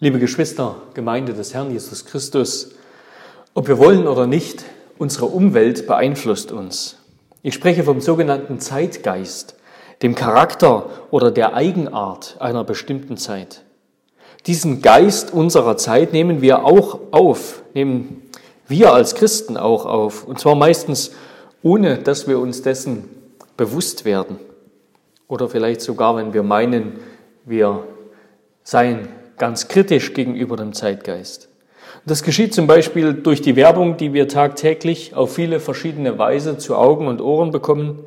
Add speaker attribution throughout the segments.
Speaker 1: Liebe Geschwister, Gemeinde des Herrn Jesus Christus, ob wir wollen oder nicht, unsere Umwelt beeinflusst uns. Ich spreche vom sogenannten Zeitgeist, dem Charakter oder der Eigenart einer bestimmten Zeit. Diesen Geist unserer Zeit nehmen wir auch auf, nehmen wir als Christen auch auf, und zwar meistens ohne, dass wir uns dessen bewusst werden. Oder vielleicht sogar, wenn wir meinen, wir seien ganz kritisch gegenüber dem Zeitgeist. Das geschieht zum Beispiel durch die Werbung, die wir tagtäglich auf viele verschiedene Weise zu Augen und Ohren bekommen.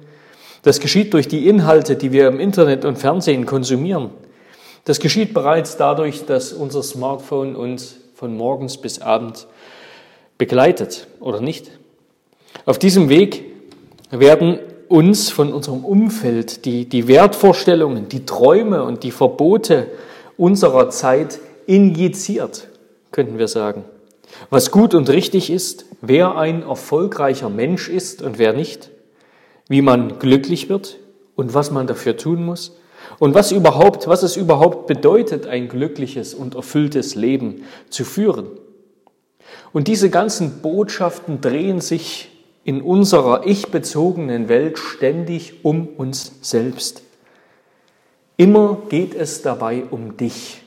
Speaker 1: Das geschieht durch die Inhalte, die wir im Internet und Fernsehen konsumieren. Das geschieht bereits dadurch, dass unser Smartphone uns von morgens bis abend begleitet oder nicht. Auf diesem Weg werden uns von unserem Umfeld die, die Wertvorstellungen, die Träume und die Verbote unserer Zeit injiziert, könnten wir sagen. Was gut und richtig ist, wer ein erfolgreicher Mensch ist und wer nicht, wie man glücklich wird und was man dafür tun muss und was überhaupt, was es überhaupt bedeutet, ein glückliches und erfülltes Leben zu führen. Und diese ganzen Botschaften drehen sich in unserer ich-bezogenen Welt ständig um uns selbst. Immer geht es dabei um dich,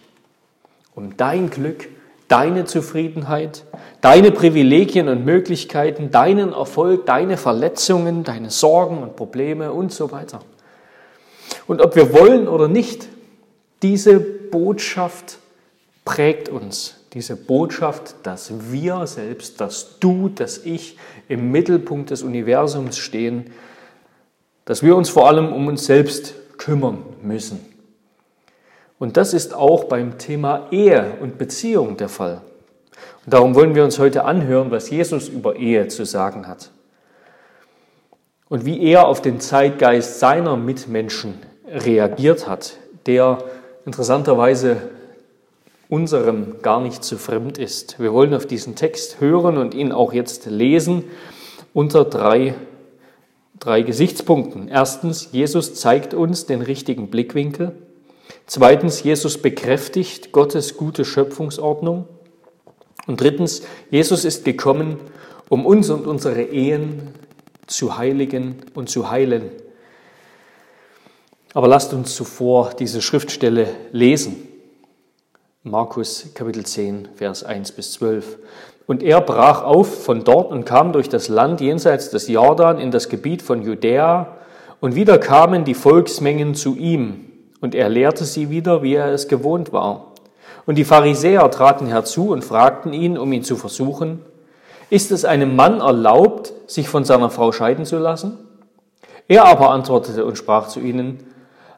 Speaker 1: um dein Glück, deine Zufriedenheit, deine Privilegien und Möglichkeiten, deinen Erfolg, deine Verletzungen, deine Sorgen und Probleme und so weiter. Und ob wir wollen oder nicht, diese Botschaft prägt uns. Diese Botschaft, dass wir selbst, dass du, dass ich im Mittelpunkt des Universums stehen, dass wir uns vor allem um uns selbst kümmern müssen. Und das ist auch beim Thema Ehe und Beziehung der Fall. Und darum wollen wir uns heute anhören, was Jesus über Ehe zu sagen hat. Und wie er auf den Zeitgeist seiner Mitmenschen reagiert hat, der interessanterweise unserem gar nicht zu fremd ist. Wir wollen auf diesen Text hören und ihn auch jetzt lesen unter drei drei Gesichtspunkten. Erstens, Jesus zeigt uns den richtigen Blickwinkel. Zweitens, Jesus bekräftigt Gottes gute Schöpfungsordnung. Und drittens, Jesus ist gekommen, um uns und unsere Ehen zu heiligen und zu heilen. Aber lasst uns zuvor diese Schriftstelle lesen. Markus Kapitel 10, Vers 1 bis 12. Und er brach auf von dort und kam durch das Land jenseits des Jordan in das Gebiet von Judäa, und wieder kamen die Volksmengen zu ihm, und er lehrte sie wieder, wie er es gewohnt war. Und die Pharisäer traten herzu und fragten ihn, um ihn zu versuchen, ist es einem Mann erlaubt, sich von seiner Frau scheiden zu lassen? Er aber antwortete und sprach zu ihnen,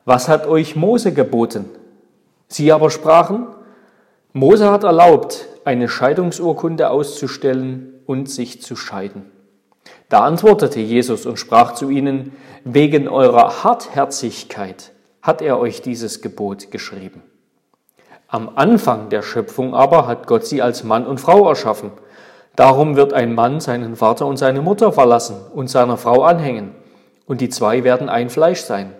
Speaker 1: was hat euch Mose geboten? Sie aber sprachen, Mose hat erlaubt, eine Scheidungsurkunde auszustellen und sich zu scheiden. Da antwortete Jesus und sprach zu ihnen, wegen eurer Hartherzigkeit hat er euch dieses Gebot geschrieben. Am Anfang der Schöpfung aber hat Gott sie als Mann und Frau erschaffen. Darum wird ein Mann seinen Vater und seine Mutter verlassen und seiner Frau anhängen, und die zwei werden ein Fleisch sein.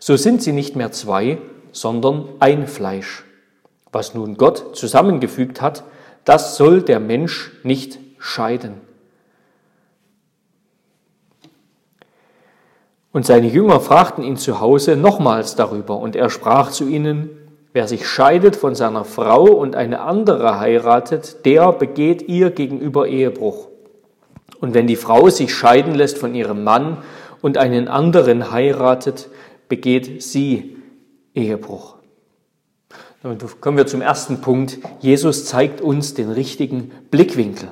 Speaker 1: So sind sie nicht mehr zwei, sondern ein Fleisch. Was nun Gott zusammengefügt hat, das soll der Mensch nicht scheiden. Und seine Jünger fragten ihn zu Hause nochmals darüber, und er sprach zu ihnen, wer sich scheidet von seiner Frau und eine andere heiratet, der begeht ihr gegenüber Ehebruch. Und wenn die Frau sich scheiden lässt von ihrem Mann und einen anderen heiratet, begeht sie Ehebruch. Damit kommen wir zum ersten Punkt. Jesus zeigt uns den richtigen Blickwinkel.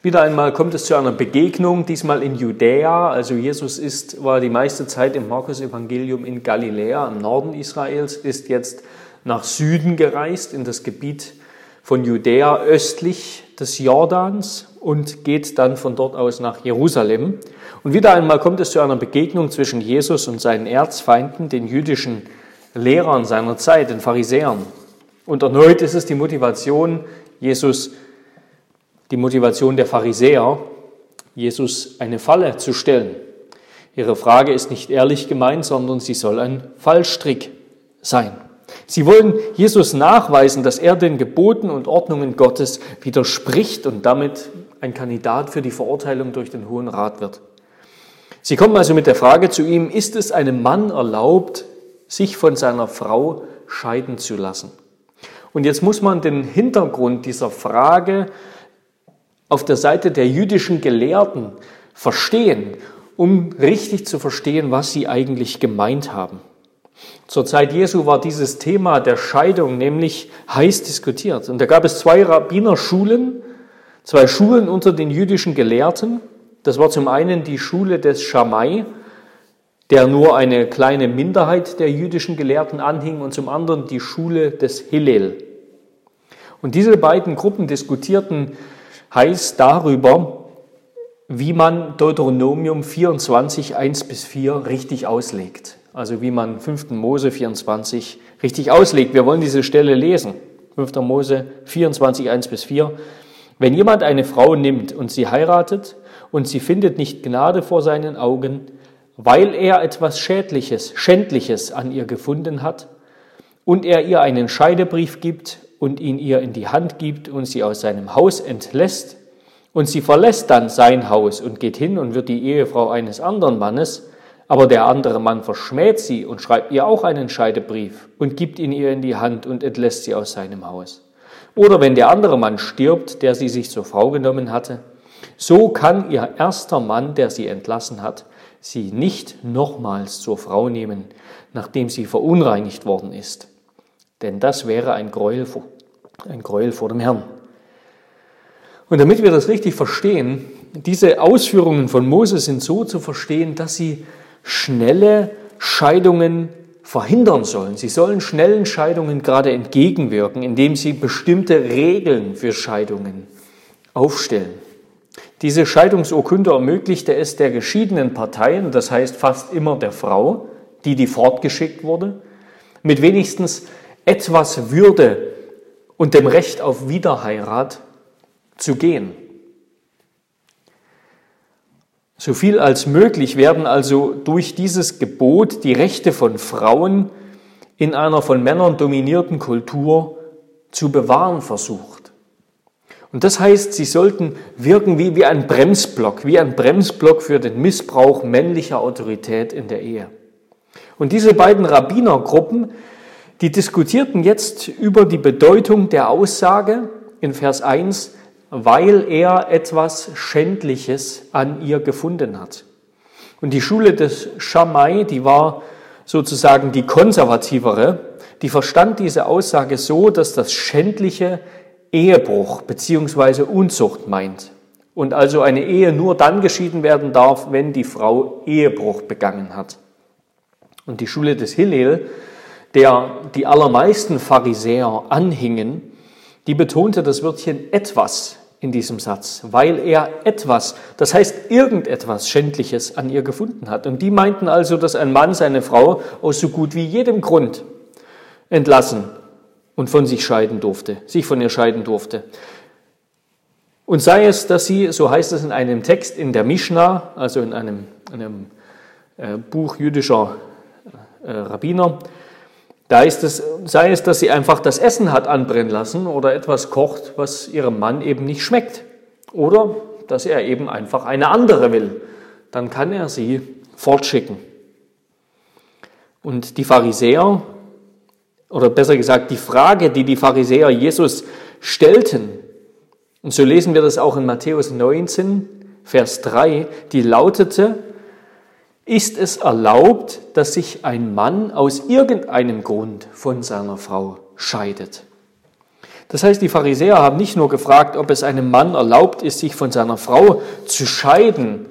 Speaker 1: Wieder einmal kommt es zu einer Begegnung, diesmal in Judäa. Also Jesus ist, war die meiste Zeit im Markus-Evangelium in Galiläa, im Norden Israels, ist jetzt nach Süden gereist, in das Gebiet von Judäa östlich des Jordans und geht dann von dort aus nach Jerusalem. Und wieder einmal kommt es zu einer Begegnung zwischen Jesus und seinen Erzfeinden, den jüdischen Lehrern seiner Zeit, den Pharisäern. Und erneut ist es die Motivation Jesus, die Motivation der Pharisäer, Jesus eine Falle zu stellen. Ihre Frage ist nicht ehrlich gemeint, sondern sie soll ein Fallstrick sein. Sie wollen Jesus nachweisen, dass er den Geboten und Ordnungen Gottes widerspricht und damit ein Kandidat für die Verurteilung durch den Hohen Rat wird. Sie kommen also mit der Frage zu ihm, ist es einem Mann erlaubt, sich von seiner Frau scheiden zu lassen? Und jetzt muss man den Hintergrund dieser Frage auf der Seite der jüdischen Gelehrten verstehen, um richtig zu verstehen, was sie eigentlich gemeint haben. Zur Zeit Jesu war dieses Thema der Scheidung nämlich heiß diskutiert. Und da gab es zwei Rabbinerschulen, zwei Schulen unter den jüdischen Gelehrten. Das war zum einen die Schule des Schamai, der nur eine kleine Minderheit der jüdischen Gelehrten anhing, und zum anderen die Schule des Hillel. Und diese beiden Gruppen diskutierten heiß darüber, wie man Deuteronomium 24, 1 bis 4 richtig auslegt. Also wie man 5. Mose 24 richtig auslegt. Wir wollen diese Stelle lesen. 5. Mose 24, 1 bis 4. Wenn jemand eine Frau nimmt und sie heiratet und sie findet nicht Gnade vor seinen Augen, weil er etwas Schädliches, Schändliches an ihr gefunden hat und er ihr einen Scheidebrief gibt und ihn ihr in die Hand gibt und sie aus seinem Haus entlässt, und sie verlässt dann sein Haus und geht hin und wird die Ehefrau eines anderen Mannes, aber der andere Mann verschmäht sie und schreibt ihr auch einen Scheidebrief und gibt ihn ihr in die Hand und entlässt sie aus seinem Haus. Oder wenn der andere Mann stirbt, der sie sich zur Frau genommen hatte, so kann ihr erster Mann, der sie entlassen hat, sie nicht nochmals zur Frau nehmen, nachdem sie verunreinigt worden ist. Denn das wäre ein Gräuel, ein Gräuel vor dem Herrn. Und damit wir das richtig verstehen, diese Ausführungen von Mose sind so zu verstehen, dass sie schnelle Scheidungen verhindern sollen. Sie sollen schnellen Scheidungen gerade entgegenwirken, indem sie bestimmte Regeln für Scheidungen aufstellen. Diese Scheidungsurkunde ermöglichte es der geschiedenen Parteien, das heißt fast immer der Frau, die die fortgeschickt wurde, mit wenigstens etwas Würde und dem Recht auf Wiederheirat zu gehen. So viel als möglich werden also durch dieses Gebot die Rechte von Frauen in einer von Männern dominierten Kultur zu bewahren versucht. Und das heißt, sie sollten wirken wie, wie ein Bremsblock, wie ein Bremsblock für den Missbrauch männlicher Autorität in der Ehe. Und diese beiden Rabbinergruppen, die diskutierten jetzt über die Bedeutung der Aussage in Vers 1, weil er etwas Schändliches an ihr gefunden hat. Und die Schule des Schamai, die war sozusagen die konservativere, die verstand diese Aussage so, dass das Schändliche Ehebruch beziehungsweise Unzucht meint. Und also eine Ehe nur dann geschieden werden darf, wenn die Frau Ehebruch begangen hat. Und die Schule des Hillel, der die allermeisten Pharisäer anhingen, die betonte das Wörtchen etwas in diesem Satz, weil er etwas, das heißt irgendetwas Schändliches an ihr gefunden hat. Und die meinten also, dass ein Mann seine Frau aus so gut wie jedem Grund entlassen und von sich scheiden durfte, sich von ihr scheiden durfte. Und sei es, dass sie, so heißt es in einem Text in der Mishnah, also in einem, einem äh, Buch jüdischer äh, Rabbiner, da ist es, sei es, dass sie einfach das Essen hat anbrennen lassen oder etwas kocht, was ihrem Mann eben nicht schmeckt. Oder dass er eben einfach eine andere will. Dann kann er sie fortschicken. Und die Pharisäer, oder besser gesagt die Frage, die die Pharisäer Jesus stellten, und so lesen wir das auch in Matthäus 19, Vers 3, die lautete, ist es erlaubt, dass sich ein Mann aus irgendeinem Grund von seiner Frau scheidet? Das heißt, die Pharisäer haben nicht nur gefragt, ob es einem Mann erlaubt ist, sich von seiner Frau zu scheiden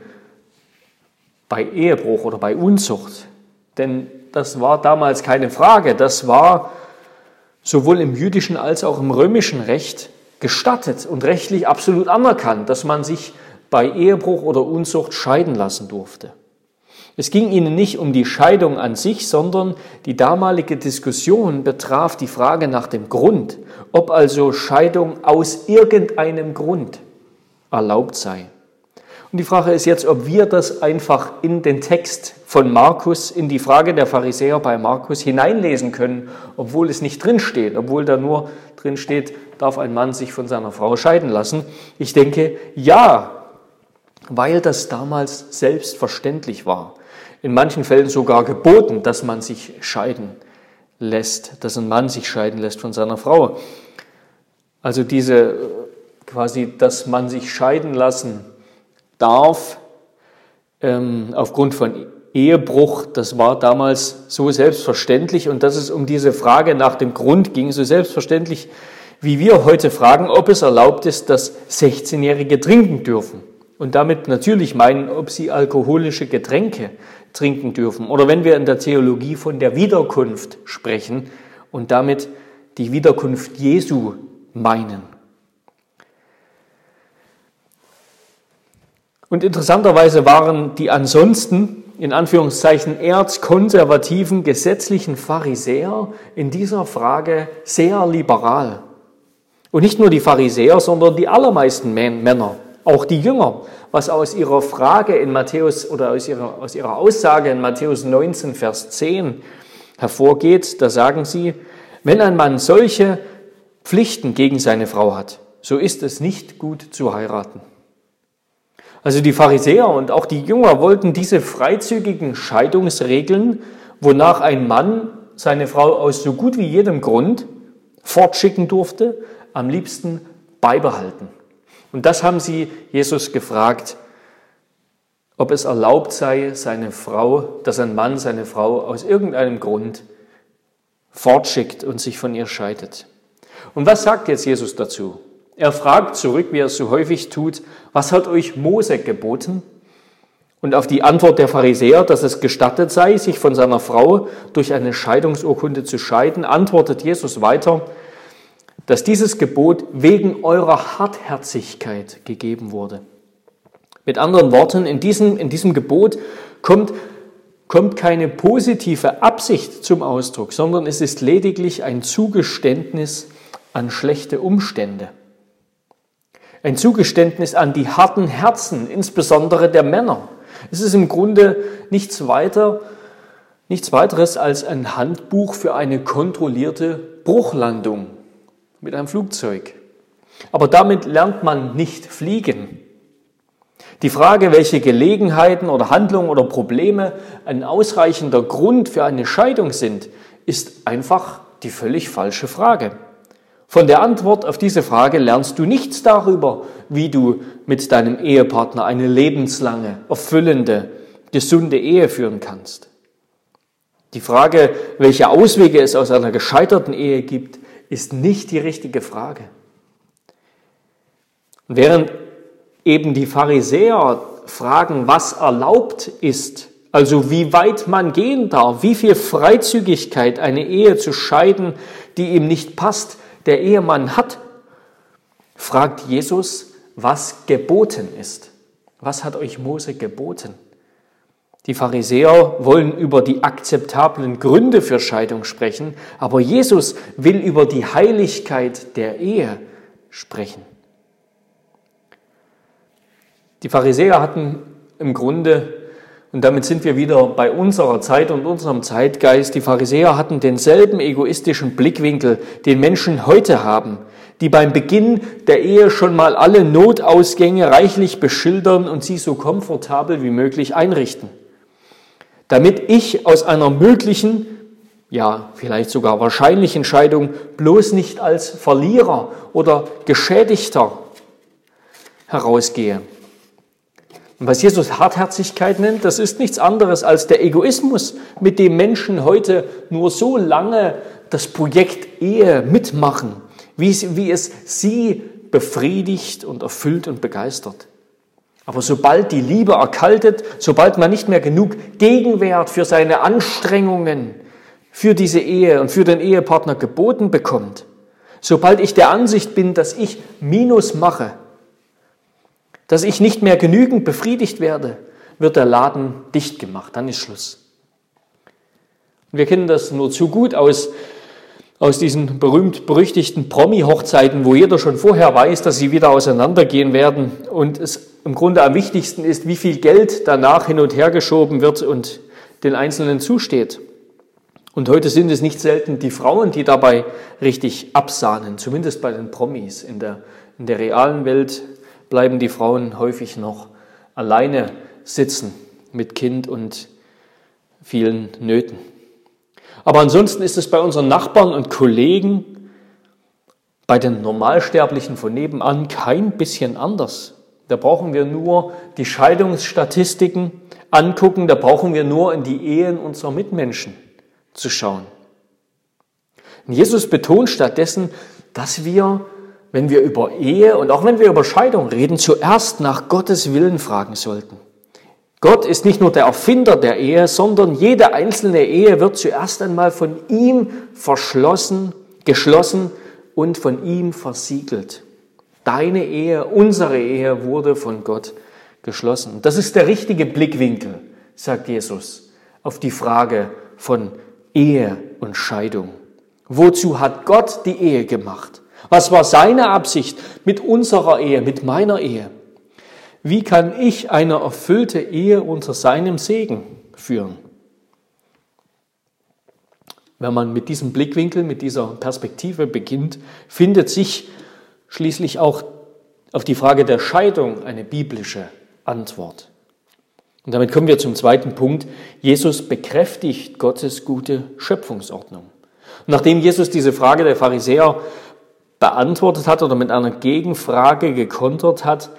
Speaker 1: bei Ehebruch oder bei Unzucht. Denn das war damals keine Frage. Das war sowohl im jüdischen als auch im römischen Recht gestattet und rechtlich absolut anerkannt, dass man sich bei Ehebruch oder Unzucht scheiden lassen durfte. Es ging ihnen nicht um die Scheidung an sich, sondern die damalige Diskussion betraf die Frage nach dem Grund, ob also Scheidung aus irgendeinem Grund erlaubt sei. Und die Frage ist jetzt, ob wir das einfach in den Text von Markus, in die Frage der Pharisäer bei Markus hineinlesen können, obwohl es nicht drinsteht, obwohl da nur drinsteht, darf ein Mann sich von seiner Frau scheiden lassen. Ich denke, ja, weil das damals selbstverständlich war. In manchen Fällen sogar geboten, dass man sich scheiden lässt, dass ein Mann sich scheiden lässt von seiner Frau. Also diese quasi, dass man sich scheiden lassen darf ähm, aufgrund von Ehebruch, das war damals so selbstverständlich und dass es um diese Frage nach dem Grund ging, so selbstverständlich, wie wir heute fragen, ob es erlaubt ist, dass 16-Jährige trinken dürfen. Und damit natürlich meinen, ob sie alkoholische Getränke trinken dürfen. Oder wenn wir in der Theologie von der Wiederkunft sprechen und damit die Wiederkunft Jesu meinen. Und interessanterweise waren die ansonsten, in Anführungszeichen, erzkonservativen gesetzlichen Pharisäer in dieser Frage sehr liberal. Und nicht nur die Pharisäer, sondern die allermeisten Männer, auch die Jünger, was aus ihrer Frage in Matthäus oder aus ihrer, aus ihrer Aussage in Matthäus 19, Vers 10 hervorgeht. Da sagen sie, wenn ein Mann solche Pflichten gegen seine Frau hat, so ist es nicht gut zu heiraten. Also die Pharisäer und auch die Jünger wollten diese freizügigen Scheidungsregeln, wonach ein Mann seine Frau aus so gut wie jedem Grund fortschicken durfte, am liebsten beibehalten. Und das haben sie Jesus gefragt, ob es erlaubt sei, seine Frau, dass ein Mann seine Frau aus irgendeinem Grund fortschickt und sich von ihr scheidet. Und was sagt jetzt Jesus dazu? Er fragt zurück, wie er es so häufig tut, was hat euch Mose geboten? Und auf die Antwort der Pharisäer, dass es gestattet sei, sich von seiner Frau durch eine Scheidungsurkunde zu scheiden, antwortet Jesus weiter, dass dieses Gebot wegen eurer Hartherzigkeit gegeben wurde. Mit anderen Worten, in diesem, in diesem Gebot kommt, kommt keine positive Absicht zum Ausdruck, sondern es ist lediglich ein Zugeständnis an schlechte Umstände. Ein Zugeständnis an die harten Herzen, insbesondere der Männer. Es ist im Grunde nichts weiter, nichts weiteres als ein Handbuch für eine kontrollierte Bruchlandung mit einem Flugzeug. Aber damit lernt man nicht fliegen. Die Frage, welche Gelegenheiten oder Handlungen oder Probleme ein ausreichender Grund für eine Scheidung sind, ist einfach die völlig falsche Frage. Von der Antwort auf diese Frage lernst du nichts darüber, wie du mit deinem Ehepartner eine lebenslange, erfüllende, gesunde Ehe führen kannst. Die Frage, welche Auswege es aus einer gescheiterten Ehe gibt, ist nicht die richtige Frage. Während eben die Pharisäer fragen, was erlaubt ist, also wie weit man gehen darf, wie viel Freizügigkeit eine Ehe zu scheiden, die ihm nicht passt, der Ehemann hat, fragt Jesus, was geboten ist. Was hat euch Mose geboten? Die Pharisäer wollen über die akzeptablen Gründe für Scheidung sprechen, aber Jesus will über die Heiligkeit der Ehe sprechen. Die Pharisäer hatten im Grunde und damit sind wir wieder bei unserer Zeit und unserem Zeitgeist. Die Pharisäer hatten denselben egoistischen Blickwinkel, den Menschen heute haben, die beim Beginn der Ehe schon mal alle Notausgänge reichlich beschildern und sie so komfortabel wie möglich einrichten. Damit ich aus einer möglichen, ja vielleicht sogar wahrscheinlichen Scheidung bloß nicht als Verlierer oder Geschädigter herausgehe. Und was Jesus Hartherzigkeit nennt, das ist nichts anderes als der Egoismus, mit dem Menschen heute nur so lange das Projekt Ehe mitmachen, wie es, wie es sie befriedigt und erfüllt und begeistert. Aber sobald die Liebe erkaltet, sobald man nicht mehr genug Gegenwert für seine Anstrengungen, für diese Ehe und für den Ehepartner geboten bekommt, sobald ich der Ansicht bin, dass ich Minus mache, dass ich nicht mehr genügend befriedigt werde, wird der Laden dicht gemacht, dann ist Schluss. Wir kennen das nur zu gut aus, aus diesen berühmt-berüchtigten Promi-Hochzeiten, wo jeder schon vorher weiß, dass sie wieder auseinandergehen werden und es im Grunde am wichtigsten ist, wie viel Geld danach hin und her geschoben wird und den Einzelnen zusteht. Und heute sind es nicht selten die Frauen, die dabei richtig absahnen, zumindest bei den Promis. In der, in der realen Welt bleiben die Frauen häufig noch alleine sitzen mit Kind und vielen Nöten. Aber ansonsten ist es bei unseren Nachbarn und Kollegen, bei den Normalsterblichen von nebenan kein bisschen anders. Da brauchen wir nur die Scheidungsstatistiken angucken, da brauchen wir nur in die Ehen unserer Mitmenschen zu schauen. Und Jesus betont stattdessen, dass wir, wenn wir über Ehe und auch wenn wir über Scheidung reden, zuerst nach Gottes Willen fragen sollten. Gott ist nicht nur der Erfinder der Ehe, sondern jede einzelne Ehe wird zuerst einmal von ihm verschlossen, geschlossen und von ihm versiegelt. Deine Ehe, unsere Ehe wurde von Gott geschlossen. Das ist der richtige Blickwinkel, sagt Jesus, auf die Frage von Ehe und Scheidung. Wozu hat Gott die Ehe gemacht? Was war seine Absicht mit unserer Ehe, mit meiner Ehe? Wie kann ich eine erfüllte Ehe unter seinem Segen führen? Wenn man mit diesem Blickwinkel, mit dieser Perspektive beginnt, findet sich schließlich auch auf die Frage der Scheidung eine biblische Antwort. Und damit kommen wir zum zweiten Punkt. Jesus bekräftigt Gottes gute Schöpfungsordnung. Nachdem Jesus diese Frage der Pharisäer beantwortet hat oder mit einer Gegenfrage gekontert hat,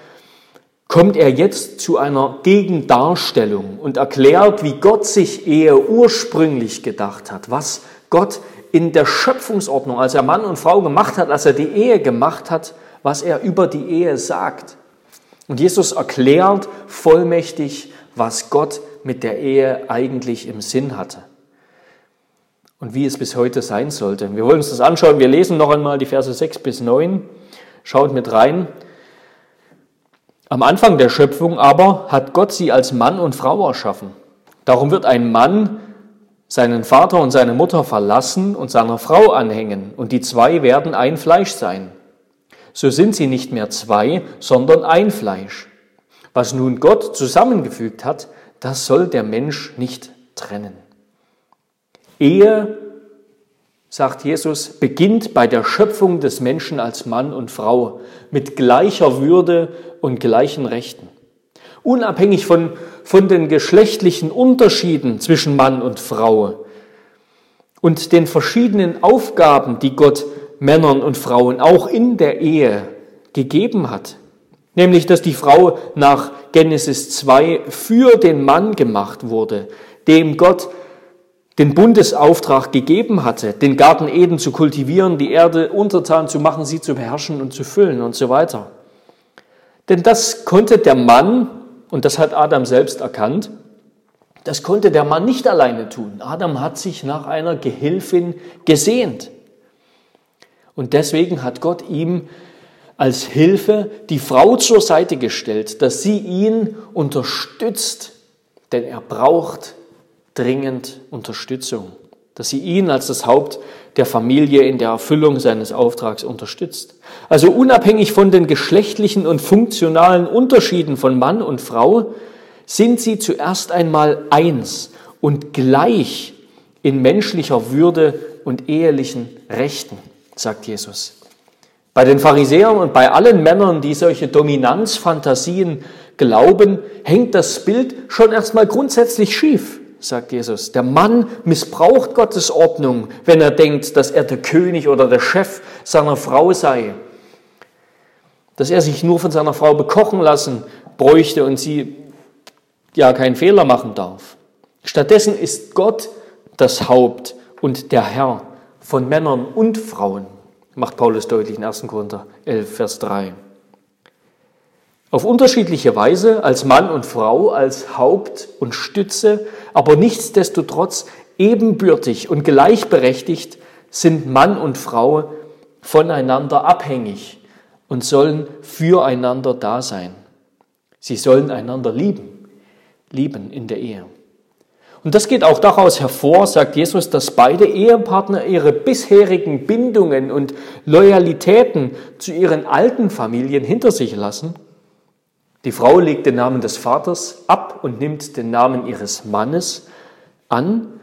Speaker 1: kommt er jetzt zu einer Gegendarstellung und erklärt, wie Gott sich Ehe ursprünglich gedacht hat, was Gott in der Schöpfungsordnung, als er Mann und Frau gemacht hat, als er die Ehe gemacht hat, was er über die Ehe sagt. Und Jesus erklärt vollmächtig, was Gott mit der Ehe eigentlich im Sinn hatte und wie es bis heute sein sollte. Wir wollen uns das anschauen. Wir lesen noch einmal die Verse 6 bis 9. Schaut mit rein. Am Anfang der Schöpfung aber hat Gott sie als Mann und Frau erschaffen. Darum wird ein Mann seinen Vater und seine Mutter verlassen und seiner Frau anhängen, und die zwei werden ein Fleisch sein. So sind sie nicht mehr zwei, sondern ein Fleisch. Was nun Gott zusammengefügt hat, das soll der Mensch nicht trennen. Ehe, sagt Jesus, beginnt bei der Schöpfung des Menschen als Mann und Frau mit gleicher Würde und gleichen Rechten. Unabhängig von, von den geschlechtlichen Unterschieden zwischen Mann und Frau und den verschiedenen Aufgaben, die Gott Männern und Frauen auch in der Ehe gegeben hat. Nämlich, dass die Frau nach Genesis 2 für den Mann gemacht wurde, dem Gott den Bundesauftrag gegeben hatte, den Garten Eden zu kultivieren, die Erde untertan zu machen, sie zu beherrschen und zu füllen und so weiter. Denn das konnte der Mann, und das hat Adam selbst erkannt, das konnte der Mann nicht alleine tun. Adam hat sich nach einer Gehilfin gesehnt. Und deswegen hat Gott ihm als Hilfe die Frau zur Seite gestellt, dass sie ihn unterstützt, denn er braucht dringend Unterstützung, dass sie ihn als das Haupt der Familie in der Erfüllung seines Auftrags unterstützt. Also unabhängig von den geschlechtlichen und funktionalen Unterschieden von Mann und Frau sind sie zuerst einmal eins und gleich in menschlicher Würde und ehelichen Rechten, sagt Jesus. Bei den Pharisäern und bei allen Männern, die solche Dominanzfantasien glauben, hängt das Bild schon erstmal grundsätzlich schief, sagt Jesus. Der Mann missbraucht Gottes Ordnung, wenn er denkt, dass er der König oder der Chef seiner Frau sei. Dass er sich nur von seiner Frau bekochen lassen bräuchte und sie ja keinen Fehler machen darf. Stattdessen ist Gott das Haupt und der Herr von Männern und Frauen macht Paulus deutlich in 1. Korinther 11, Vers 3. Auf unterschiedliche Weise, als Mann und Frau, als Haupt und Stütze, aber nichtsdestotrotz ebenbürtig und gleichberechtigt sind Mann und Frau voneinander abhängig und sollen füreinander da sein. Sie sollen einander lieben, lieben in der Ehe. Und das geht auch daraus hervor, sagt Jesus, dass beide Ehepartner ihre bisherigen Bindungen und Loyalitäten zu ihren alten Familien hinter sich lassen. Die Frau legt den Namen des Vaters ab und nimmt den Namen ihres Mannes an.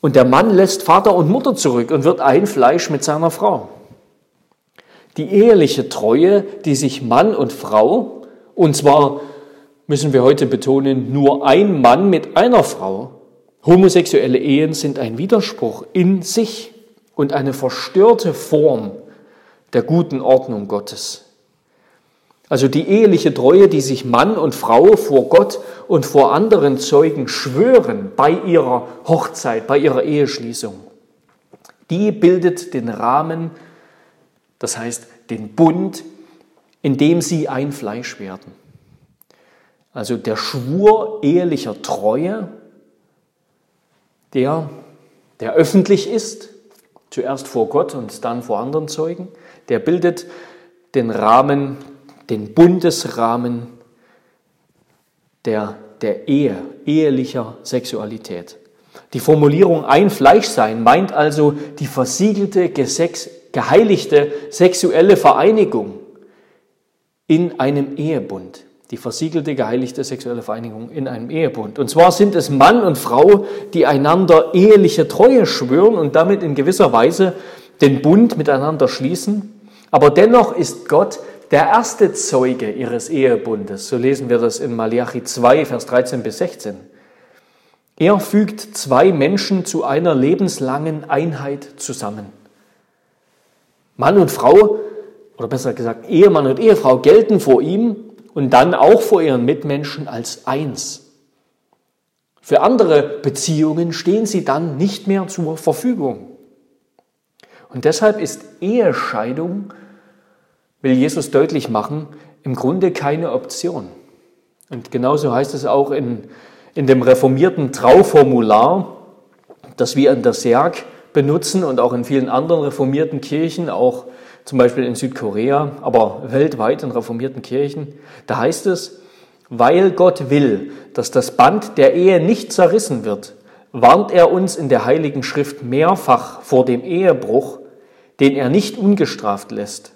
Speaker 1: Und der Mann lässt Vater und Mutter zurück und wird ein Fleisch mit seiner Frau. Die eheliche Treue, die sich Mann und Frau, und zwar müssen wir heute betonen, nur ein Mann mit einer Frau, homosexuelle Ehen sind ein Widerspruch in sich und eine verstörte Form der guten Ordnung Gottes. Also die eheliche Treue, die sich Mann und Frau vor Gott und vor anderen Zeugen schwören bei ihrer Hochzeit, bei ihrer Eheschließung, die bildet den Rahmen, das heißt den Bund, in dem sie ein Fleisch werden. Also der Schwur ehelicher Treue, der, der öffentlich ist, zuerst vor Gott und dann vor anderen Zeugen, der bildet den Rahmen, den Bundesrahmen der, der Ehe, ehelicher Sexualität. Die Formulierung ein Fleisch sein meint also die versiegelte, geheiligte sexuelle Vereinigung in einem Ehebund. Die versiegelte, geheiligte sexuelle Vereinigung in einem Ehebund. Und zwar sind es Mann und Frau, die einander eheliche Treue schwören und damit in gewisser Weise den Bund miteinander schließen. Aber dennoch ist Gott der erste Zeuge ihres Ehebundes. So lesen wir das in Malachi 2, Vers 13 bis 16. Er fügt zwei Menschen zu einer lebenslangen Einheit zusammen. Mann und Frau, oder besser gesagt Ehemann und Ehefrau, gelten vor ihm und dann auch vor ihren Mitmenschen als eins. Für andere Beziehungen stehen sie dann nicht mehr zur Verfügung. Und deshalb ist Ehescheidung, will Jesus deutlich machen, im Grunde keine Option. Und genauso heißt es auch in, in dem reformierten Trauformular, das wir in der Serg benutzen und auch in vielen anderen reformierten Kirchen, auch zum Beispiel in Südkorea, aber weltweit in reformierten Kirchen. Da heißt es, weil Gott will, dass das Band der Ehe nicht zerrissen wird, warnt er uns in der Heiligen Schrift mehrfach vor dem Ehebruch, den er nicht ungestraft lässt.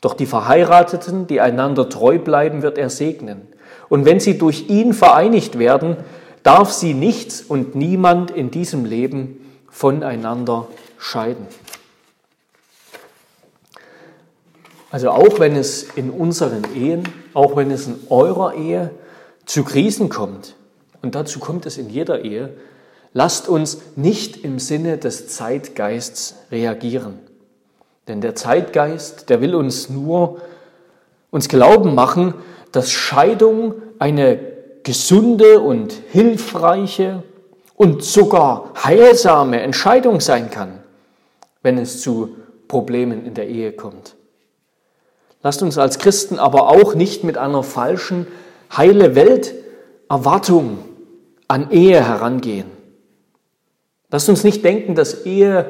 Speaker 1: Doch die Verheirateten, die einander treu bleiben, wird er segnen. Und wenn sie durch ihn vereinigt werden, darf sie nichts und niemand in diesem Leben voneinander scheiden. Also auch wenn es in unseren Ehen, auch wenn es in eurer Ehe zu Krisen kommt, und dazu kommt es in jeder Ehe, lasst uns nicht im Sinne des Zeitgeists reagieren. Denn der Zeitgeist, der will uns nur uns glauben machen, dass Scheidung eine gesunde und hilfreiche und sogar heilsame Entscheidung sein kann, wenn es zu Problemen in der Ehe kommt. Lasst uns als Christen aber auch nicht mit einer falschen, heile Welt-Erwartung an Ehe herangehen. Lasst uns nicht denken, dass Ehe,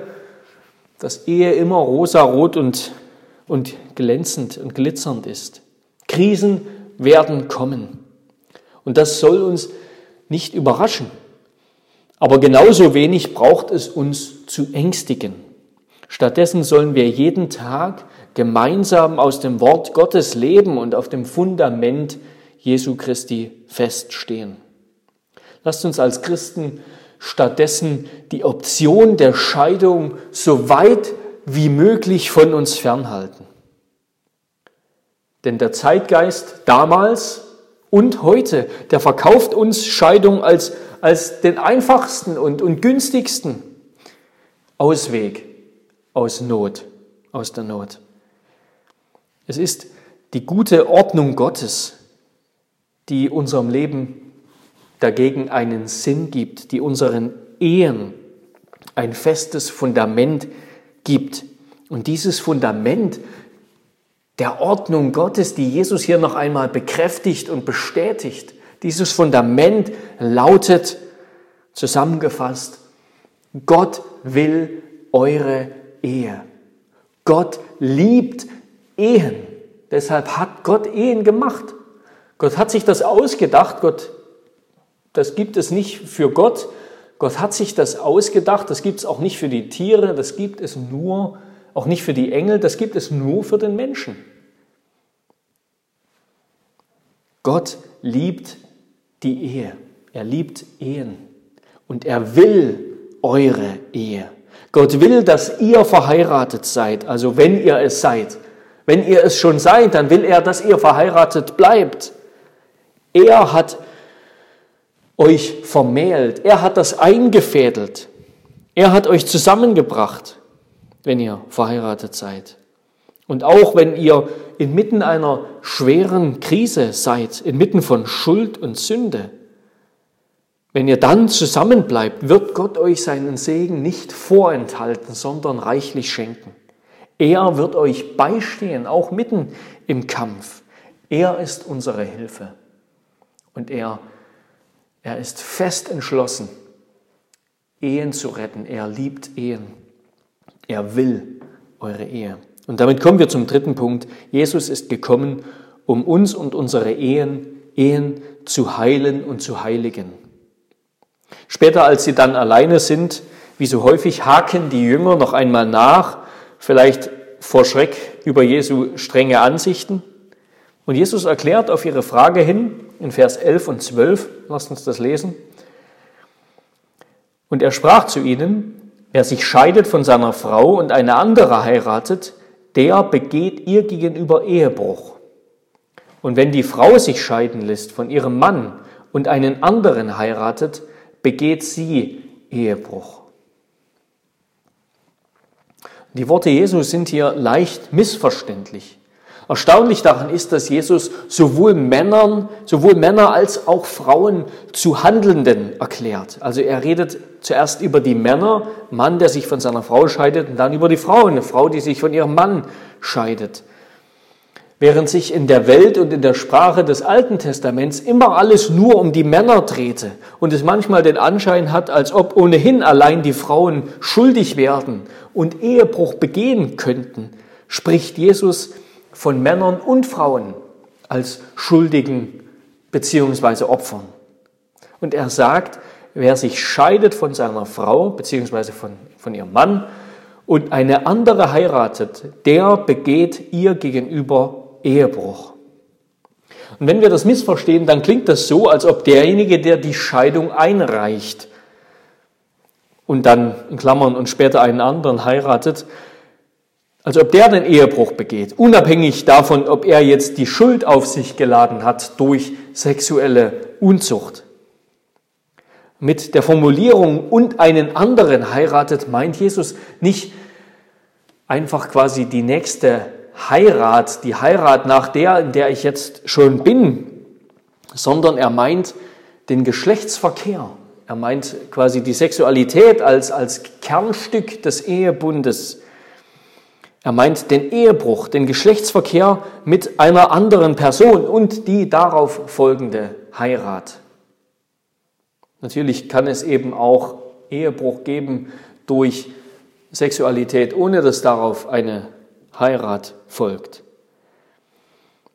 Speaker 1: dass Ehe immer rosa-rot und, und glänzend und glitzernd ist. Krisen werden kommen. Und das soll uns nicht überraschen. Aber genauso wenig braucht es uns zu ängstigen. Stattdessen sollen wir jeden Tag gemeinsam aus dem Wort Gottes leben und auf dem Fundament Jesu Christi feststehen. Lasst uns als Christen stattdessen die Option der Scheidung so weit wie möglich von uns fernhalten. Denn der Zeitgeist damals und heute, der verkauft uns Scheidung als als den einfachsten und, und günstigsten Ausweg aus Not, aus der Not. Es ist die gute Ordnung Gottes, die unserem Leben dagegen einen Sinn gibt, die unseren Ehen ein festes Fundament gibt. Und dieses Fundament der Ordnung Gottes, die Jesus hier noch einmal bekräftigt und bestätigt, dieses Fundament lautet zusammengefasst, Gott will eure Ehe. Gott liebt Ehen. Deshalb hat Gott Ehen gemacht. Gott hat sich das ausgedacht. Gott, das gibt es nicht für Gott. Gott hat sich das ausgedacht. Das gibt es auch nicht für die Tiere. Das gibt es nur, auch nicht für die Engel. Das gibt es nur für den Menschen. Gott liebt die Ehe. Er liebt Ehen. Und er will eure Ehe. Gott will, dass ihr verheiratet seid, also wenn ihr es seid. Wenn ihr es schon seid, dann will er, dass ihr verheiratet bleibt. Er hat euch vermählt. Er hat das eingefädelt. Er hat euch zusammengebracht, wenn ihr verheiratet seid. Und auch wenn ihr inmitten einer schweren Krise seid, inmitten von Schuld und Sünde, wenn ihr dann zusammenbleibt, wird Gott euch seinen Segen nicht vorenthalten, sondern reichlich schenken. Er wird euch beistehen, auch mitten im Kampf. Er ist unsere Hilfe. Und er er ist fest entschlossen, Ehen zu retten. Er liebt Ehen. Er will eure Ehe. Und damit kommen wir zum dritten Punkt. Jesus ist gekommen, um uns und unsere Ehen, Ehen zu heilen und zu heiligen. Später, als sie dann alleine sind, wie so häufig, haken die Jünger noch einmal nach, vielleicht vor Schreck über Jesu strenge Ansichten. Und Jesus erklärt auf ihre Frage hin in Vers 11 und 12, lasst uns das lesen. Und er sprach zu ihnen, wer sich scheidet von seiner Frau und eine andere heiratet, der begeht ihr gegenüber Ehebruch. Und wenn die Frau sich scheiden lässt von ihrem Mann und einen anderen heiratet, begeht sie Ehebruch. Die Worte Jesu sind hier leicht missverständlich. Erstaunlich daran ist, dass Jesus sowohl Männern, sowohl Männer als auch Frauen zu Handelnden erklärt. Also er redet zuerst über die Männer, Mann, der sich von seiner Frau scheidet, und dann über die Frauen, eine Frau, die sich von ihrem Mann scheidet. Während sich in der Welt und in der Sprache des Alten Testaments immer alles nur um die Männer drehte und es manchmal den Anschein hat, als ob ohnehin allein die Frauen schuldig werden und Ehebruch begehen könnten, spricht Jesus von Männern und Frauen als Schuldigen bzw. Opfern. Und er sagt, wer sich scheidet von seiner Frau bzw. Von, von ihrem Mann und eine andere heiratet, der begeht ihr gegenüber Ehebruch. Und wenn wir das missverstehen, dann klingt das so, als ob derjenige, der die Scheidung einreicht und dann in Klammern und später einen anderen heiratet, als ob der den Ehebruch begeht, unabhängig davon, ob er jetzt die Schuld auf sich geladen hat durch sexuelle Unzucht. Mit der Formulierung und einen anderen heiratet, meint Jesus nicht einfach quasi die nächste Heirat, die Heirat nach der, in der ich jetzt schon bin, sondern er meint den Geschlechtsverkehr. Er meint quasi die Sexualität als, als Kernstück des Ehebundes. Er meint den Ehebruch, den Geschlechtsverkehr mit einer anderen Person und die darauf folgende Heirat. Natürlich kann es eben auch Ehebruch geben durch Sexualität, ohne dass darauf eine Heirat folgt.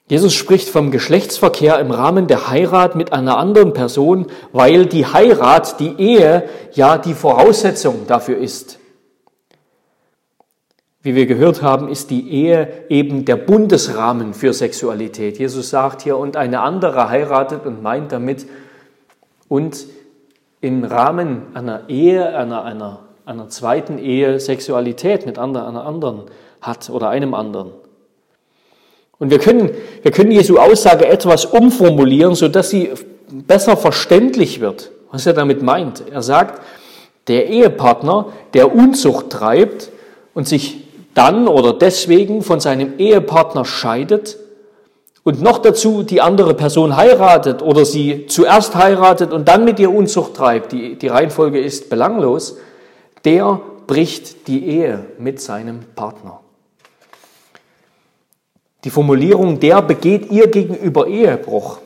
Speaker 1: Jesus spricht vom Geschlechtsverkehr im Rahmen der Heirat mit einer anderen Person, weil die Heirat, die Ehe, ja die Voraussetzung dafür ist. Wie wir gehört haben, ist die Ehe eben der Bundesrahmen für Sexualität. Jesus sagt hier, und eine andere heiratet und meint damit, und im Rahmen einer Ehe, einer, einer, einer zweiten Ehe Sexualität mit einer, einer anderen hat oder einem anderen. Und wir können, wir können Jesu Aussage etwas umformulieren, sodass sie besser verständlich wird, was er damit meint. Er sagt, der Ehepartner, der Unzucht treibt und sich dann oder deswegen von seinem Ehepartner scheidet und noch dazu die andere Person heiratet oder sie zuerst heiratet und dann mit ihr Unzucht treibt, die, die Reihenfolge ist belanglos, der bricht die Ehe mit seinem Partner. Die Formulierung, der begeht ihr gegenüber Ehebruch,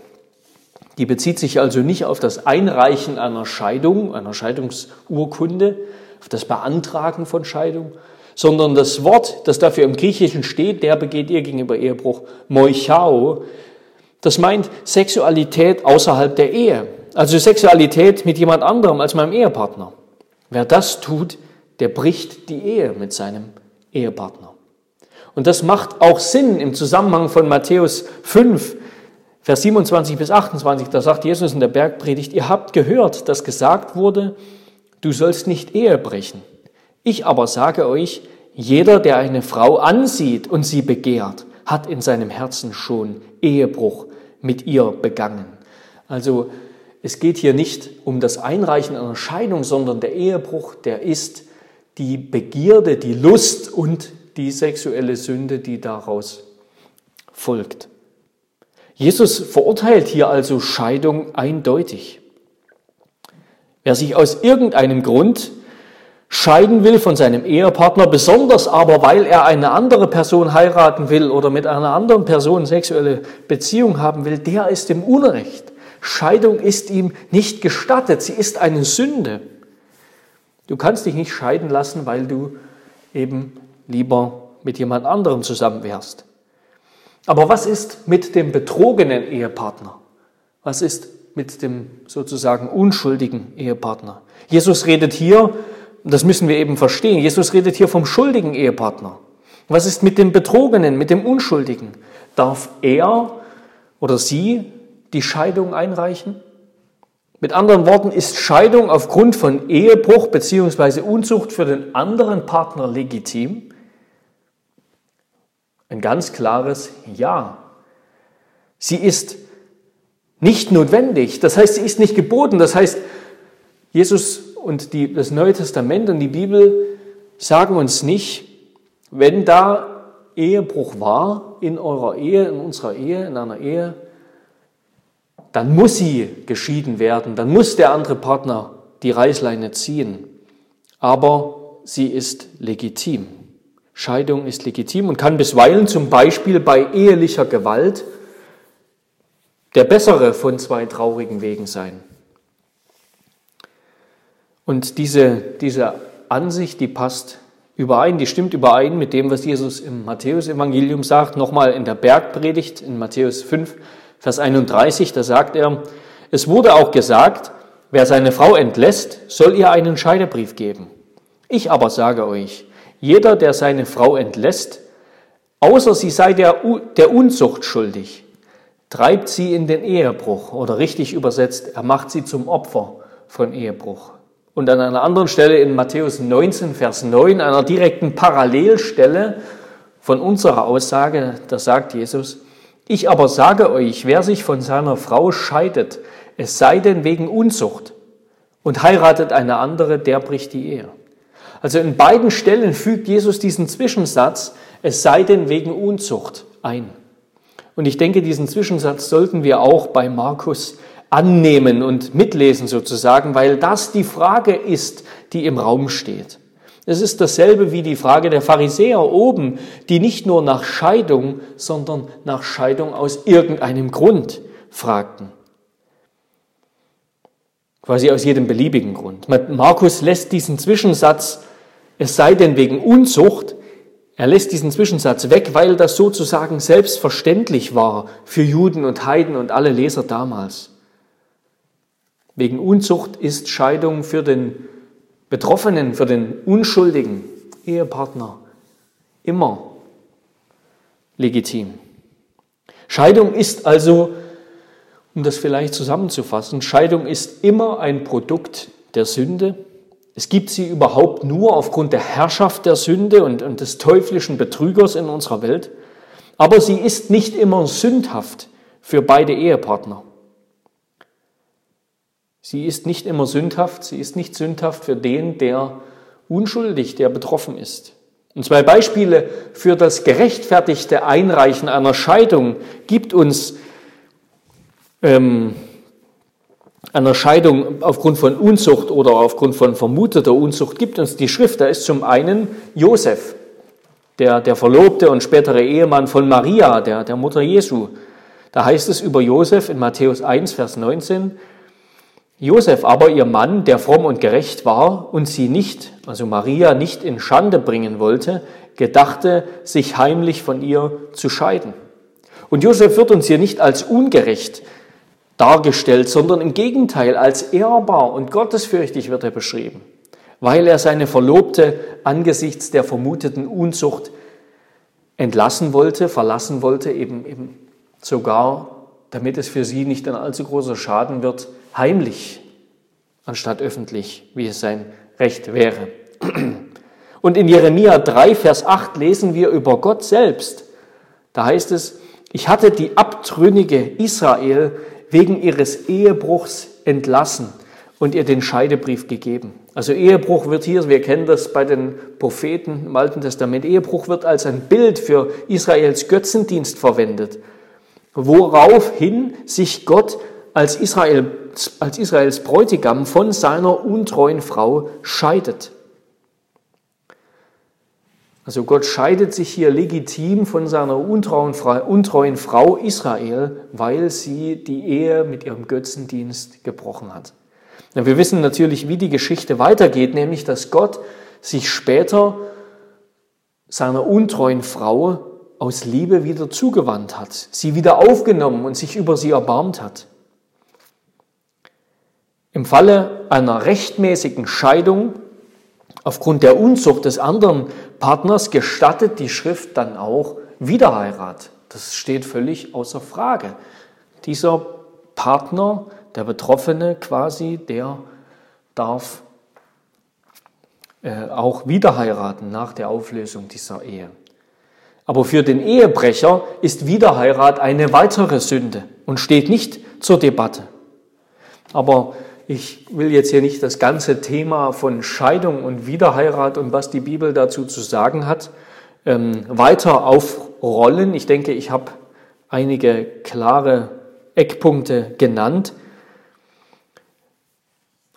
Speaker 1: die bezieht sich also nicht auf das Einreichen einer Scheidung, einer Scheidungsurkunde, auf das Beantragen von Scheidung, sondern das Wort, das dafür im Griechischen steht, der begeht ihr gegenüber Ehebruch, moichao, das meint Sexualität außerhalb der Ehe. Also Sexualität mit jemand anderem als meinem Ehepartner. Wer das tut, der bricht die Ehe mit seinem Ehepartner. Und das macht auch Sinn im Zusammenhang von Matthäus 5, Vers 27 bis 28, da sagt Jesus in der Bergpredigt, ihr habt gehört, dass gesagt wurde, du sollst nicht Ehe brechen. Ich aber sage euch, jeder, der eine Frau ansieht und sie begehrt, hat in seinem Herzen schon Ehebruch mit ihr begangen. Also es geht hier nicht um das Einreichen einer Scheidung, sondern der Ehebruch, der ist die Begierde, die Lust und die sexuelle Sünde, die daraus folgt. Jesus verurteilt hier also Scheidung eindeutig. Wer sich aus irgendeinem Grund scheiden will von seinem Ehepartner, besonders aber, weil er eine andere Person heiraten will oder mit einer anderen Person sexuelle Beziehung haben will, der ist im Unrecht. Scheidung ist ihm nicht gestattet, sie ist eine Sünde. Du kannst dich nicht scheiden lassen, weil du eben lieber mit jemand anderem zusammen wärst. Aber was ist mit dem betrogenen Ehepartner? Was ist mit dem sozusagen unschuldigen Ehepartner? Jesus redet hier, das müssen wir eben verstehen, Jesus redet hier vom schuldigen Ehepartner. Was ist mit dem Betrogenen, mit dem Unschuldigen? Darf er oder sie die Scheidung einreichen? Mit anderen Worten, ist Scheidung aufgrund von Ehebruch bzw. Unzucht für den anderen Partner legitim? Ein ganz klares Ja. Sie ist nicht notwendig, das heißt, sie ist nicht geboten, das heißt, Jesus und die, das Neue Testament und die Bibel sagen uns nicht, wenn da Ehebruch war in eurer Ehe, in unserer Ehe, in einer Ehe, dann muss sie geschieden werden, dann muss der andere Partner die Reißleine ziehen. Aber sie ist legitim. Scheidung ist legitim und kann bisweilen zum Beispiel bei ehelicher Gewalt der bessere von zwei traurigen Wegen sein. Und diese, diese Ansicht, die passt überein, die stimmt überein mit dem, was Jesus im Matthäusevangelium sagt, nochmal in der Bergpredigt in Matthäus 5, Vers 31, da sagt er, es wurde auch gesagt, wer seine Frau entlässt, soll ihr einen Scheidebrief geben. Ich aber sage euch, jeder, der seine Frau entlässt, außer sie sei der, der Unzucht schuldig, treibt sie in den Ehebruch oder richtig übersetzt, er macht sie zum Opfer von Ehebruch. Und an einer anderen Stelle in Matthäus 19, Vers 9, einer direkten Parallelstelle von unserer Aussage, da sagt Jesus, ich aber sage euch, wer sich von seiner Frau scheidet, es sei denn wegen Unzucht und heiratet eine andere, der bricht die Ehe. Also in beiden Stellen fügt Jesus diesen Zwischensatz, es sei denn wegen Unzucht ein. Und ich denke, diesen Zwischensatz sollten wir auch bei Markus annehmen und mitlesen sozusagen, weil das die Frage ist, die im Raum steht. Es ist dasselbe wie die Frage der Pharisäer oben, die nicht nur nach Scheidung, sondern nach Scheidung aus irgendeinem Grund fragten. Quasi aus jedem beliebigen Grund. Markus lässt diesen Zwischensatz es sei denn wegen Unzucht, er lässt diesen Zwischensatz weg, weil das sozusagen selbstverständlich war für Juden und Heiden und alle Leser damals. Wegen Unzucht ist Scheidung für den Betroffenen, für den unschuldigen Ehepartner immer legitim. Scheidung ist also, um das vielleicht zusammenzufassen, Scheidung ist immer ein Produkt der Sünde es gibt sie überhaupt nur aufgrund der Herrschaft der Sünde und, und des teuflischen Betrügers in unserer Welt. Aber sie ist nicht immer sündhaft für beide Ehepartner. Sie ist nicht immer sündhaft, sie ist nicht sündhaft für den, der unschuldig, der betroffen ist. Und zwei Beispiele für das gerechtfertigte Einreichen einer Scheidung gibt uns ähm, einer Scheidung aufgrund von Unzucht oder aufgrund von vermuteter Unzucht gibt uns die Schrift. Da ist zum einen Josef, der, der Verlobte und spätere Ehemann von Maria, der, der Mutter Jesu. Da heißt es über Josef in Matthäus 1, Vers 19, Josef aber, ihr Mann, der fromm und gerecht war und sie nicht, also Maria, nicht in Schande bringen wollte, gedachte, sich heimlich von ihr zu scheiden. Und Josef wird uns hier nicht als ungerecht dargestellt, sondern im Gegenteil als ehrbar und gottesfürchtig wird er beschrieben, weil er seine Verlobte angesichts der vermuteten Unzucht entlassen wollte, verlassen wollte, eben, eben sogar damit es für sie nicht ein allzu großer Schaden wird, heimlich anstatt öffentlich, wie es sein Recht wäre. Und in Jeremia 3, Vers 8 lesen wir über Gott selbst. Da heißt es, ich hatte die abtrünnige Israel wegen ihres Ehebruchs entlassen und ihr den Scheidebrief gegeben. Also Ehebruch wird hier, wir kennen das bei den Propheten im Alten Testament, Ehebruch wird als ein Bild für Israels Götzendienst verwendet, woraufhin sich Gott als, Israel, als Israels Bräutigam von seiner untreuen Frau scheidet. Also Gott scheidet sich hier legitim von seiner untreuen Frau, untreuen Frau Israel, weil sie die Ehe mit ihrem Götzendienst gebrochen hat. Wir wissen natürlich, wie die Geschichte weitergeht, nämlich dass Gott sich später seiner untreuen Frau aus Liebe wieder zugewandt hat, sie wieder aufgenommen und sich über sie erbarmt hat. Im Falle einer rechtmäßigen Scheidung aufgrund der Unzucht des anderen Partners gestattet die Schrift dann auch Wiederheirat. Das steht völlig außer Frage. Dieser Partner, der Betroffene quasi, der darf äh, auch wiederheiraten nach der Auflösung dieser Ehe. Aber für den Ehebrecher ist Wiederheirat eine weitere Sünde und steht nicht zur Debatte. Aber ich will jetzt hier nicht das ganze Thema von Scheidung und Wiederheirat und was die Bibel dazu zu sagen hat, ähm, weiter aufrollen. Ich denke, ich habe einige klare Eckpunkte genannt.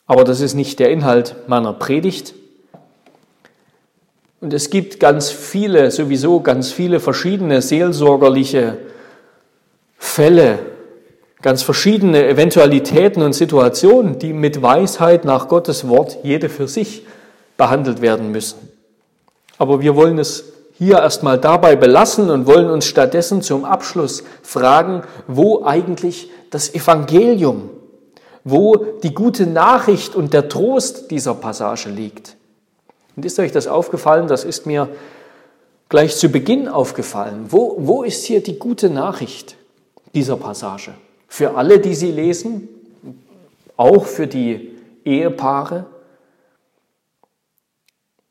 Speaker 1: Aber das ist nicht der Inhalt meiner Predigt. Und es gibt ganz viele, sowieso ganz viele verschiedene seelsorgerliche Fälle, ganz verschiedene Eventualitäten und Situationen, die mit Weisheit nach Gottes Wort jede für sich behandelt werden müssen. Aber wir wollen es hier erstmal dabei belassen und wollen uns stattdessen zum Abschluss fragen, wo eigentlich das Evangelium, wo die gute Nachricht und der Trost dieser Passage liegt. Und ist euch das aufgefallen? Das ist mir gleich zu Beginn aufgefallen. Wo, wo ist hier die gute Nachricht dieser Passage? Für alle, die sie lesen, auch für die Ehepaare.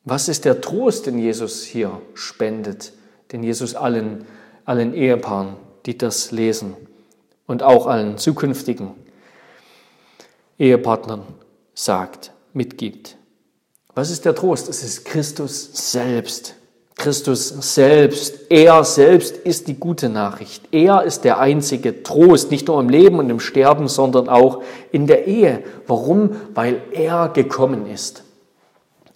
Speaker 1: Was ist der Trost, den Jesus hier spendet, den Jesus allen, allen Ehepaaren, die das lesen und auch allen zukünftigen Ehepartnern sagt, mitgibt? Was ist der Trost? Es ist Christus selbst. Christus selbst, er selbst ist die gute Nachricht. Er ist der einzige Trost, nicht nur im Leben und im Sterben, sondern auch in der Ehe. Warum? Weil er gekommen ist.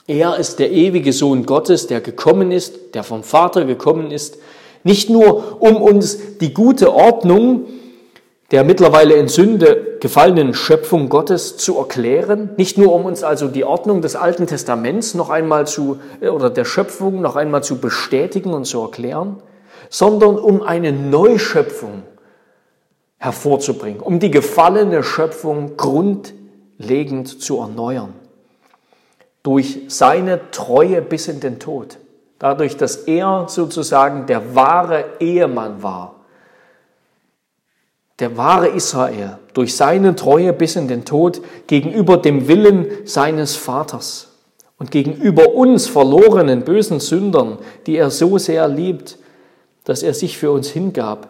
Speaker 1: Er ist der ewige Sohn Gottes, der gekommen ist, der vom Vater gekommen ist, nicht nur um uns die gute Ordnung der mittlerweile in Sünde gefallenen Schöpfung Gottes zu erklären, nicht nur um uns also die Ordnung des Alten Testaments noch einmal zu, äh, oder der Schöpfung noch einmal zu bestätigen und zu erklären, sondern um eine Neuschöpfung hervorzubringen, um die gefallene Schöpfung grundlegend zu erneuern. Durch seine Treue bis in den Tod. Dadurch, dass er sozusagen der wahre Ehemann war der wahre Israel, durch seine Treue bis in den Tod gegenüber dem Willen seines Vaters und gegenüber uns verlorenen bösen Sündern, die er so sehr liebt, dass er sich für uns hingab,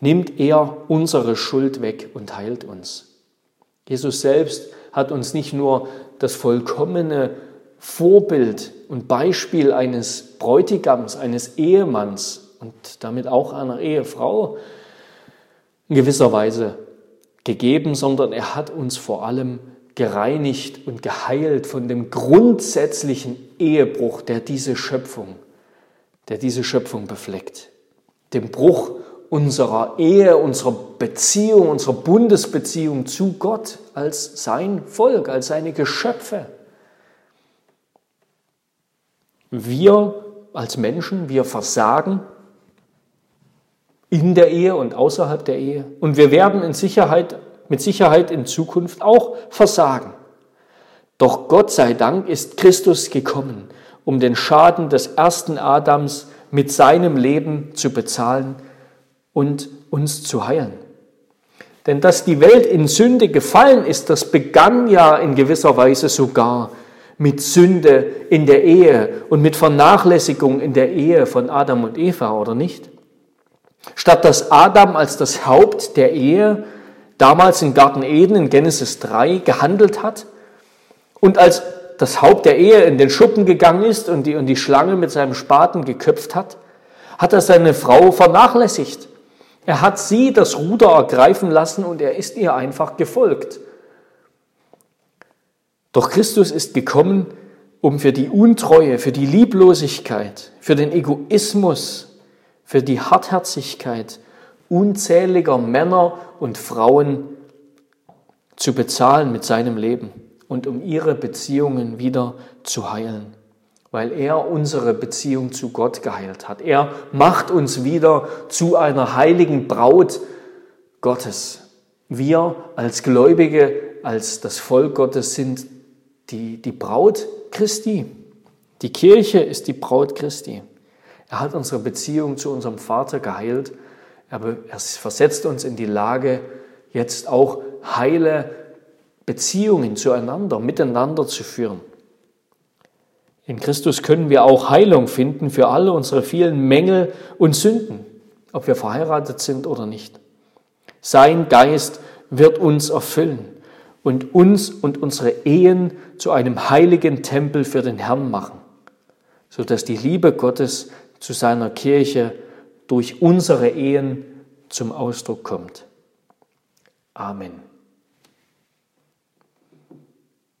Speaker 1: nimmt er unsere Schuld weg und heilt uns. Jesus selbst hat uns nicht nur das vollkommene Vorbild und Beispiel eines Bräutigams, eines Ehemanns und damit auch einer Ehefrau in gewisser Weise gegeben, sondern er hat uns vor allem gereinigt und geheilt von dem grundsätzlichen Ehebruch, der diese Schöpfung, der diese Schöpfung befleckt. Dem Bruch unserer Ehe, unserer Beziehung, unserer Bundesbeziehung zu Gott als sein Volk, als seine Geschöpfe. Wir als Menschen, wir versagen in der Ehe und außerhalb der Ehe. Und wir werden in Sicherheit, mit Sicherheit in Zukunft auch versagen. Doch Gott sei Dank ist Christus gekommen, um den Schaden des ersten Adams mit seinem Leben zu bezahlen und uns zu heilen. Denn dass die Welt in Sünde gefallen ist, das begann ja in gewisser Weise sogar mit Sünde in der Ehe und mit Vernachlässigung in der Ehe von Adam und Eva, oder nicht? Statt dass Adam als das Haupt der Ehe damals im Garten Eden in Genesis 3 gehandelt hat und als das Haupt der Ehe in den Schuppen gegangen ist und die, und die Schlange mit seinem Spaten geköpft hat, hat er seine Frau vernachlässigt. Er hat sie das Ruder ergreifen lassen und er ist ihr einfach gefolgt. Doch Christus ist gekommen, um für die Untreue, für die Lieblosigkeit, für den Egoismus, für die Hartherzigkeit unzähliger Männer und Frauen zu bezahlen mit seinem Leben und um ihre Beziehungen wieder zu heilen, weil er unsere Beziehung zu Gott geheilt hat. Er macht uns wieder zu einer heiligen Braut Gottes. Wir als Gläubige, als das Volk Gottes sind die, die Braut Christi. Die Kirche ist die Braut Christi. Er hat unsere Beziehung zu unserem Vater geheilt, er versetzt uns in die Lage, jetzt auch heile Beziehungen zueinander, miteinander zu führen. In Christus können wir auch Heilung finden für alle unsere vielen Mängel und Sünden, ob wir verheiratet sind oder nicht. Sein Geist wird uns erfüllen und uns und unsere Ehen zu einem heiligen Tempel für den Herrn machen, sodass die Liebe Gottes zu seiner Kirche durch unsere Ehen zum Ausdruck kommt. Amen.